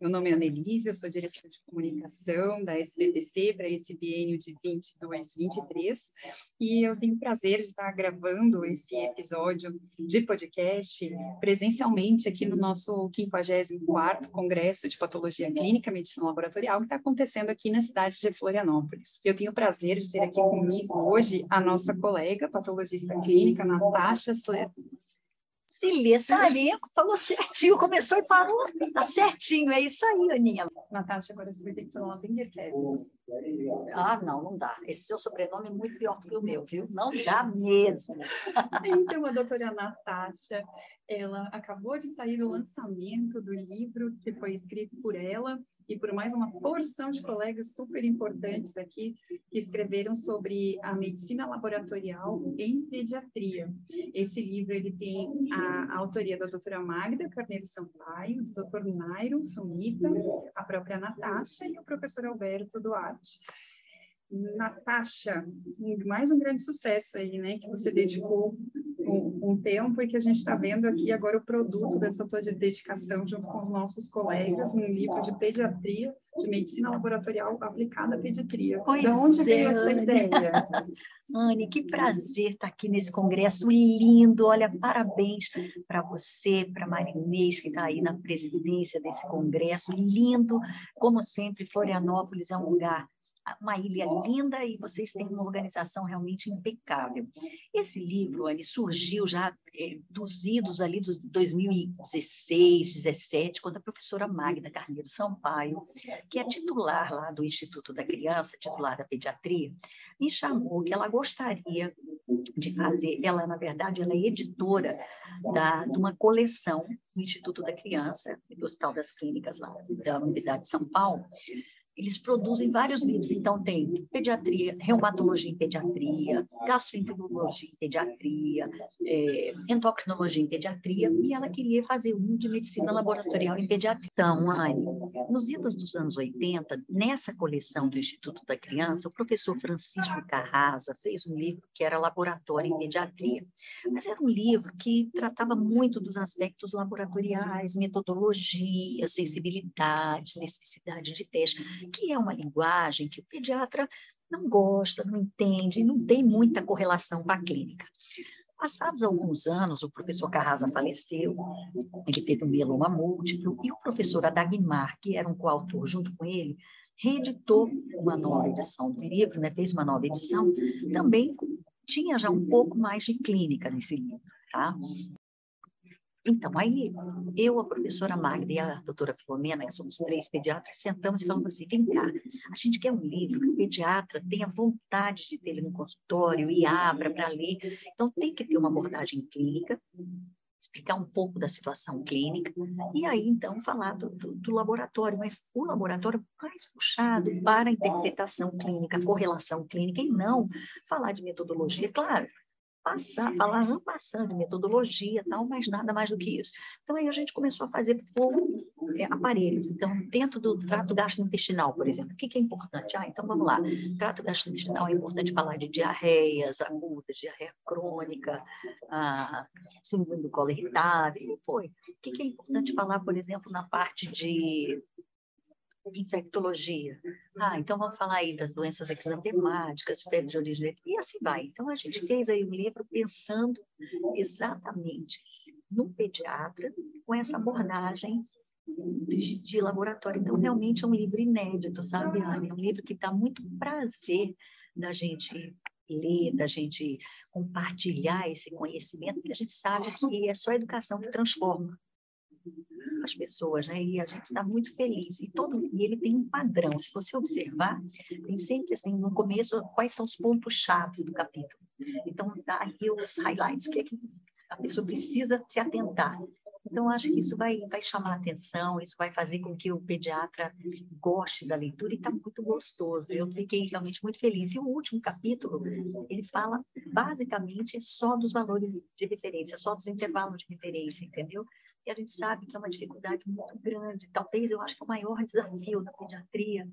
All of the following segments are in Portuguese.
Meu nome é Annelise, eu sou diretora de comunicação da SBPC para esse biênio de 22, 23, e eu tenho o prazer de estar gravando esse episódio de podcast presencialmente aqui no nosso 54º Congresso de Patologia Clínica e Medicina Laboratorial, que está acontecendo aqui na cidade de Florianópolis. Eu tenho o prazer de ter aqui comigo hoje a nossa colega patologista clínica, Natasha Cília Sarenco falou certinho, começou e parou. Tá certinho, é isso aí, Aninha. Natasha, agora você vai ter que falar Vingerkevs. Ah, não, não dá. Esse seu sobrenome é muito pior do que o meu, viu? Não dá mesmo. então, a doutora Natasha, ela acabou de sair do lançamento do livro que foi escrito por ela e por mais uma porção de colegas super importantes aqui que escreveram sobre a medicina laboratorial em pediatria. Esse livro ele tem a, a autoria da doutora Magda Carneiro Sampaio, do doutor Nairo Sumita, a própria Natasha e o professor Alberto Duarte. Natasha, mais um grande sucesso aí, né, que você dedicou um, um tempo e que a gente está vendo aqui agora o produto dessa tua dedicação junto com os nossos colegas, um livro de pediatria, de medicina laboratorial aplicada à pediatria. Pois de onde é, veio essa ideia? Anne, que prazer estar aqui nesse congresso lindo. Olha, parabéns para você, para a Marinês, que está aí na presidência desse congresso. Lindo, como sempre, Florianópolis é um lugar uma ilha linda e vocês têm uma organização realmente impecável. Esse livro ali surgiu já é, dos idos ali de 2016, 17, quando a professora Magda Carneiro Sampaio, que é titular lá do Instituto da Criança, titular da pediatria, me chamou que ela gostaria de fazer, ela na verdade ela é editora da, de uma coleção do Instituto da Criança, do Hospital das Clínicas lá da Universidade de São Paulo, eles produzem vários livros. Então, tem pediatria, reumatologia em pediatria, gastroenterologia em pediatria, é, endocrinologia em pediatria, e ela queria fazer um de medicina laboratorial em pediatria. Então, Anne, nos idos dos anos 80, nessa coleção do Instituto da Criança, o professor Francisco Carrasa fez um livro que era Laboratório em Pediatria. Mas era um livro que tratava muito dos aspectos laboratoriais, metodologia, sensibilidade, especificidade de teste que é uma linguagem que o pediatra não gosta, não entende, não tem muita correlação com a clínica. Passados alguns anos, o professor Carrasa faleceu, ele teve um mieloma múltiplo, e o professor Adagmar, que era um coautor junto com ele, reeditou uma nova edição do livro, né, fez uma nova edição, também tinha já um pouco mais de clínica nesse livro. Tá? Então, aí eu, a professora Magda e a doutora Filomena, que somos três pediatras, sentamos e falamos assim: vem cá, a gente quer um livro que o pediatra tenha vontade de ter ele no consultório e abra para ler. Então, tem que ter uma abordagem clínica, explicar um pouco da situação clínica, e aí, então, falar do, do, do laboratório, mas o laboratório mais puxado para a interpretação clínica, correlação clínica, e não falar de metodologia. Claro, passar, falar não passando metodologia tal, mas nada mais do que isso. Então aí a gente começou a fazer por é, aparelhos. Então dentro do trato gastrointestinal, por exemplo, o que, que é importante? Ah, então vamos lá. Trato gastrointestinal é importante falar de diarreias agudas, diarreia crônica, ah, síndrome do colo irritável, e foi. O que, que é importante falar, por exemplo, na parte de infectologia. Ah, então vamos falar aí das doenças exantemáticas, febre de origem e assim vai. Então a gente fez aí um livro pensando exatamente no pediatra com essa abordagem de, de laboratório. Então realmente é um livro inédito, sabe, Anne? É um livro que dá muito prazer da gente ler, da gente compartilhar esse conhecimento, porque a gente sabe que é só a educação que transforma as pessoas, né? E a gente está muito feliz. E, todo, e ele tem um padrão. Se você observar, tem sempre assim, no começo, quais são os pontos chaves do capítulo. Então, dá aí os highlights, o que, é que a pessoa precisa se atentar. Então, acho que isso vai, vai chamar atenção, isso vai fazer com que o pediatra goste da leitura e está muito gostoso. Eu fiquei realmente muito feliz. E o último capítulo, ele fala basicamente só dos valores de referência, só dos intervalos de referência, entendeu? A gente sabe que é uma dificuldade muito grande. Talvez eu acho que o maior desafio da pediatria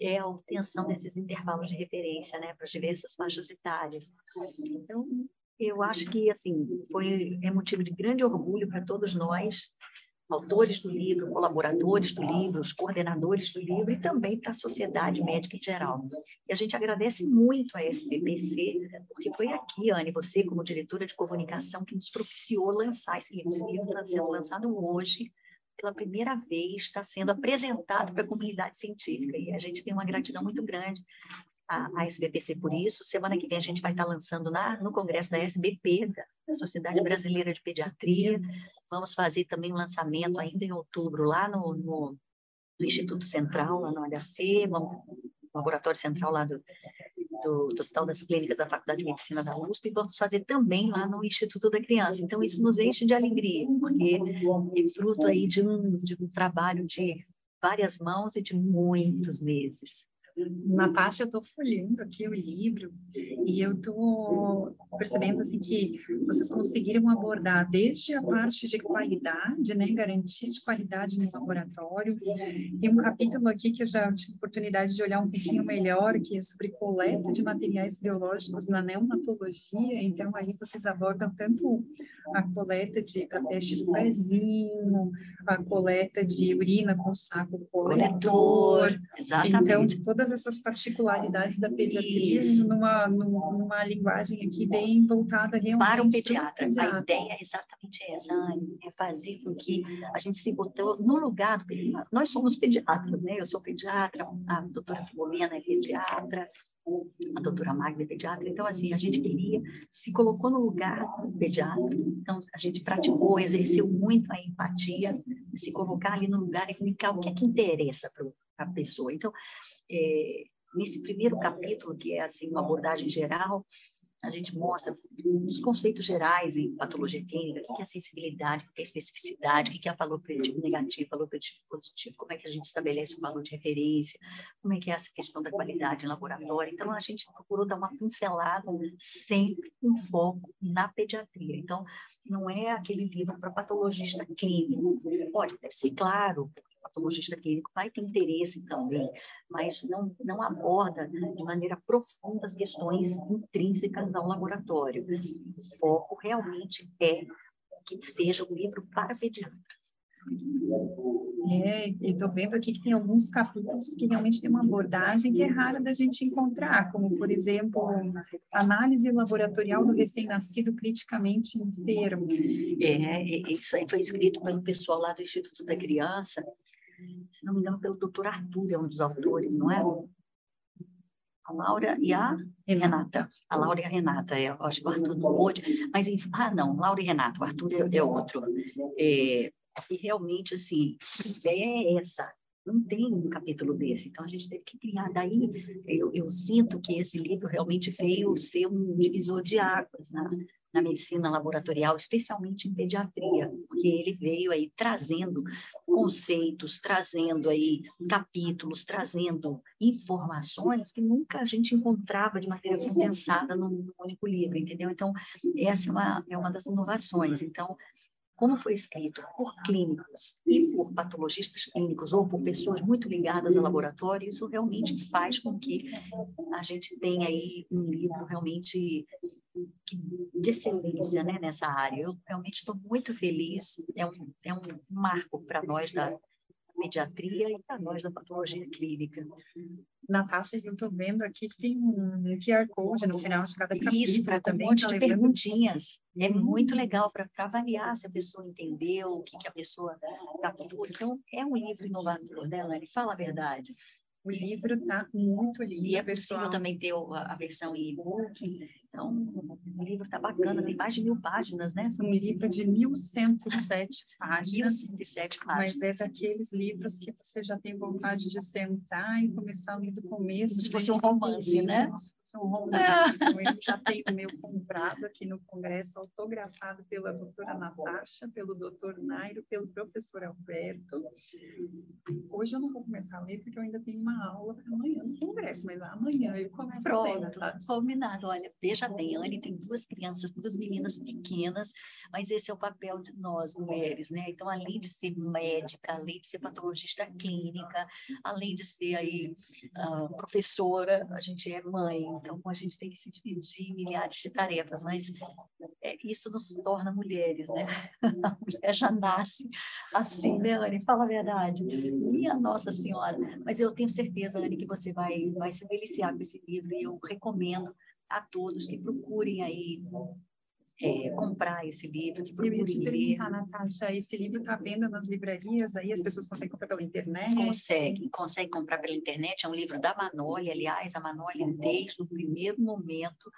é a obtenção desses intervalos de referência, né, para as diversas faixas etárias. Então, eu acho que assim foi é motivo de grande orgulho para todos nós, autores do livro, colaboradores do livro, os coordenadores do livro e também para a sociedade médica em geral. E a gente agradece muito a SBPC, porque foi aqui, Anne, você como diretora de comunicação que nos propiciou lançar esse livro. Esse livro está sendo lançado hoje, pela primeira vez, está sendo apresentado para a comunidade científica e a gente tem uma gratidão muito grande a SBPC por isso. Semana que vem a gente vai estar lançando na, no congresso da SBP, Sociedade Brasileira de Pediatria. Vamos fazer também um lançamento ainda em outubro lá no, no, no Instituto Central, lá no HC, vamos, no Laboratório Central lá do, do, do, Hospital das Clínicas da Faculdade de Medicina da USP e vamos fazer também lá no Instituto da Criança. Então, isso nos enche de alegria, porque é fruto aí de um, de um trabalho de várias mãos e de muitos meses. Natasha, eu estou folhando aqui o livro e eu estou percebendo assim que vocês conseguiram abordar desde a parte de qualidade, né, garantia de qualidade no laboratório. Tem um capítulo aqui que eu já tive oportunidade de olhar um pouquinho melhor, que é sobre coleta de materiais biológicos na neonatologia. Então aí vocês abordam tanto a coleta de para teste de pezinho, a coleta de urina com saco coletor. Exatamente. Então, todas todas essas particularidades da pediatria numa, numa linguagem aqui bem voltada realmente para o pediatra. pediatra. A ideia é exatamente essa, Anne, é fazer com que a gente se botou no lugar do pediatra. Nós somos pediatras, né? Eu sou pediatra, a doutora Filomena é pediatra, a doutora Magda é pediatra. Então, assim, a gente queria, se colocou no lugar do pediatra. Então, a gente praticou, exerceu muito a empatia, se colocar ali no lugar e explicar o que é que interessa para a pessoa. Então, é, nesse primeiro capítulo, que é assim uma abordagem geral, a gente mostra os conceitos gerais em patologia clínica, o que é sensibilidade, o que é especificidade, o que é valor preditivo negativo, valor preditivo positivo, como é que a gente estabelece o valor de referência, como é que é essa questão da qualidade em laboratório. Então, a gente procurou dar uma pincelada sempre com foco na pediatria. Então, não é aquele livro para patologista clínico. Pode ser, claro, patologista clínico vai ter interesse também, mas não, não aborda de maneira profunda as questões intrínsecas ao laboratório. O foco realmente é que seja um livro para pediatras. É, estou vendo aqui que tem alguns capítulos que realmente tem uma abordagem que é rara da gente encontrar, como, por exemplo, análise laboratorial do recém-nascido criticamente enfermo. É, isso aí foi escrito pelo pessoal lá do Instituto da Criança, se não me engano, pelo doutor Arthur, é um dos autores, não é? A Laura e a Renata. A Laura e a Renata, é, acho que o Arthur não pôde, mas, ah, não, Laura e Renata, o Arthur é, é outro. É, e realmente, assim, a ideia é essa, não tem um capítulo desse, então a gente teve que criar. Daí eu, eu sinto que esse livro realmente veio ser um divisor de águas né? Na medicina laboratorial, especialmente em pediatria, porque ele veio aí trazendo conceitos, trazendo aí capítulos, trazendo informações que nunca a gente encontrava de maneira condensada num único livro, entendeu? Então, essa é uma, é uma das inovações. Então, como foi escrito por clínicos e por patologistas clínicos ou por pessoas muito ligadas ao laboratório, isso realmente faz com que a gente tenha aí um livro realmente de excelência né, nessa área. Eu realmente estou muito feliz, é um, é um marco para nós da pediatria e para nós da patologia clínica. Natasha, eu estou vendo aqui que tem um QR Code no final de cada capítulo. Isso, para também, um monte de perguntinhas. É muito legal para avaliar se a pessoa entendeu, o que, que a pessoa captou. Então, é um livro inovador, né, Lani? Fala a verdade. O livro está muito lindo. E é possível pessoal. também ter a versão e-book. Então, o livro está bacana, tem mais de mil páginas, né? Um livro de 1.107 páginas. 1.107 Mas páginas. é daqueles livros que você já tem vontade de sentar e começar a ler do começo. Como se fosse um romance, né? Como se fosse um romance. Então, eu já tenho o meu comprado aqui no Congresso, autografado pela doutora Natasha, pelo doutor Nairo, pelo professor Alberto. Hoje eu não vou começar a ler, porque eu ainda tenho uma aula para amanhã no Congresso, mas amanhã eu começo a ler, Pronto, combinado. Olha, bem, a Anne tem duas crianças, duas meninas pequenas, mas esse é o papel de nós, mulheres, né? Então, além de ser médica, além de ser patologista clínica, além de ser aí ah, professora, a gente é mãe, então a gente tem que se dividir em milhares de tarefas, mas é, isso nos torna mulheres, né? A mulher já nasce assim, né, Anne? Fala a verdade. Minha Nossa Senhora. Mas eu tenho certeza, Anne, que você vai, vai se deliciar com esse livro e eu recomendo a todos que procurem aí é, comprar esse livro, que procurem ler. Natasha, esse livro está à venda nas livrarias, aí as pessoas conseguem comprar pela internet? Consegue, consegue comprar pela internet. É um livro da Manoli, aliás, a Manoli, desde o primeiro momento,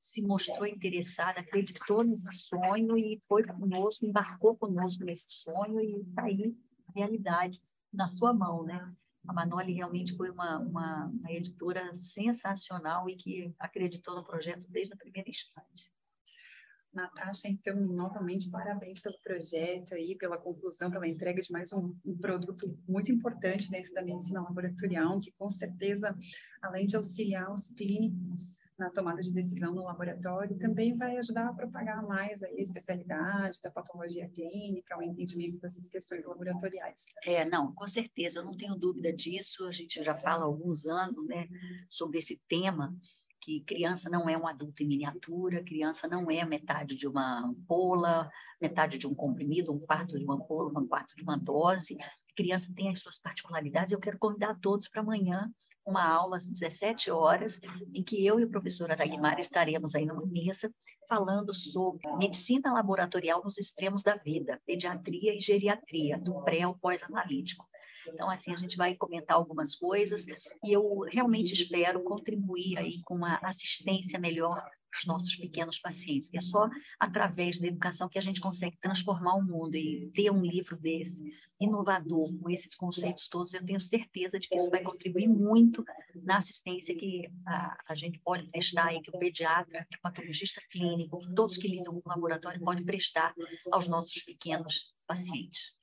se mostrou interessada, acreditou nesse sonho e foi conosco, embarcou conosco nesse sonho e está aí, a realidade, na sua mão, né? A Manoli realmente foi uma, uma, uma editora sensacional e que acreditou no projeto desde o primeiro instante. Natasha, então, novamente, parabéns pelo projeto aí, pela conclusão, pela entrega de mais um, um, produto muito importante dentro da medicina laboratorial, que com certeza, além de auxiliar os clínicos na tomada de decisão no laboratório, também vai ajudar a propagar mais aí a especialidade da patologia clínica, o entendimento dessas questões laboratoriais. É, não, com certeza, eu não tenho dúvida disso, a gente já fala há alguns anos, né, sobre esse tema, que criança não é um adulto em miniatura, criança não é metade de uma ampola, metade de um comprimido, um quarto de uma ampola, um quarto de uma dose. Criança tem as suas particularidades. Eu quero convidar todos para amanhã uma aula às 17 horas, em que eu e o professor Araguimar estaremos aí numa mesa falando sobre medicina laboratorial nos extremos da vida, pediatria e geriatria, do pré ao pós-analítico. Então, assim, a gente vai comentar algumas coisas e eu realmente espero contribuir aí com uma assistência melhor os nossos pequenos pacientes. É só através da educação que a gente consegue transformar o mundo e ter um livro desse, inovador, com esses conceitos todos, eu tenho certeza de que isso vai contribuir muito na assistência que a, a gente pode prestar aí, que o pediatra, que o patologista clínico, todos que lidam com o laboratório podem prestar aos nossos pequenos pacientes.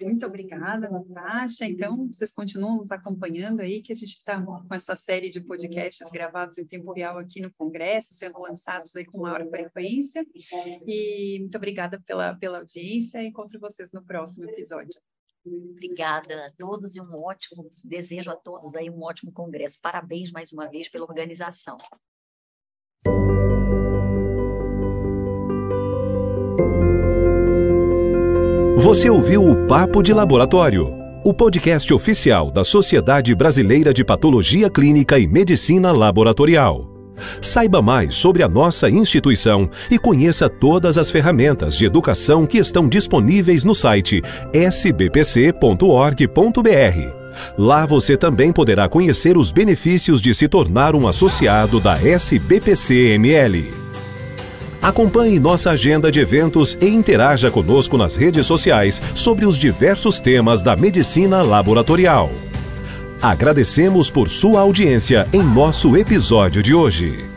Muito obrigada, Natasha. Então, vocês continuam nos acompanhando aí, que a gente está com essa série de podcasts gravados em tempo real aqui no Congresso, sendo lançados aí com maior frequência. E muito obrigada pela, pela audiência encontro vocês no próximo episódio. Obrigada a todos e um ótimo, desejo a todos aí um ótimo congresso. Parabéns mais uma vez pela organização. Você ouviu o Papo de Laboratório, o podcast oficial da Sociedade Brasileira de Patologia Clínica e Medicina Laboratorial. Saiba mais sobre a nossa instituição e conheça todas as ferramentas de educação que estão disponíveis no site sbpc.org.br. Lá você também poderá conhecer os benefícios de se tornar um associado da SBPC-ML. Acompanhe nossa agenda de eventos e interaja conosco nas redes sociais sobre os diversos temas da medicina laboratorial. Agradecemos por sua audiência em nosso episódio de hoje.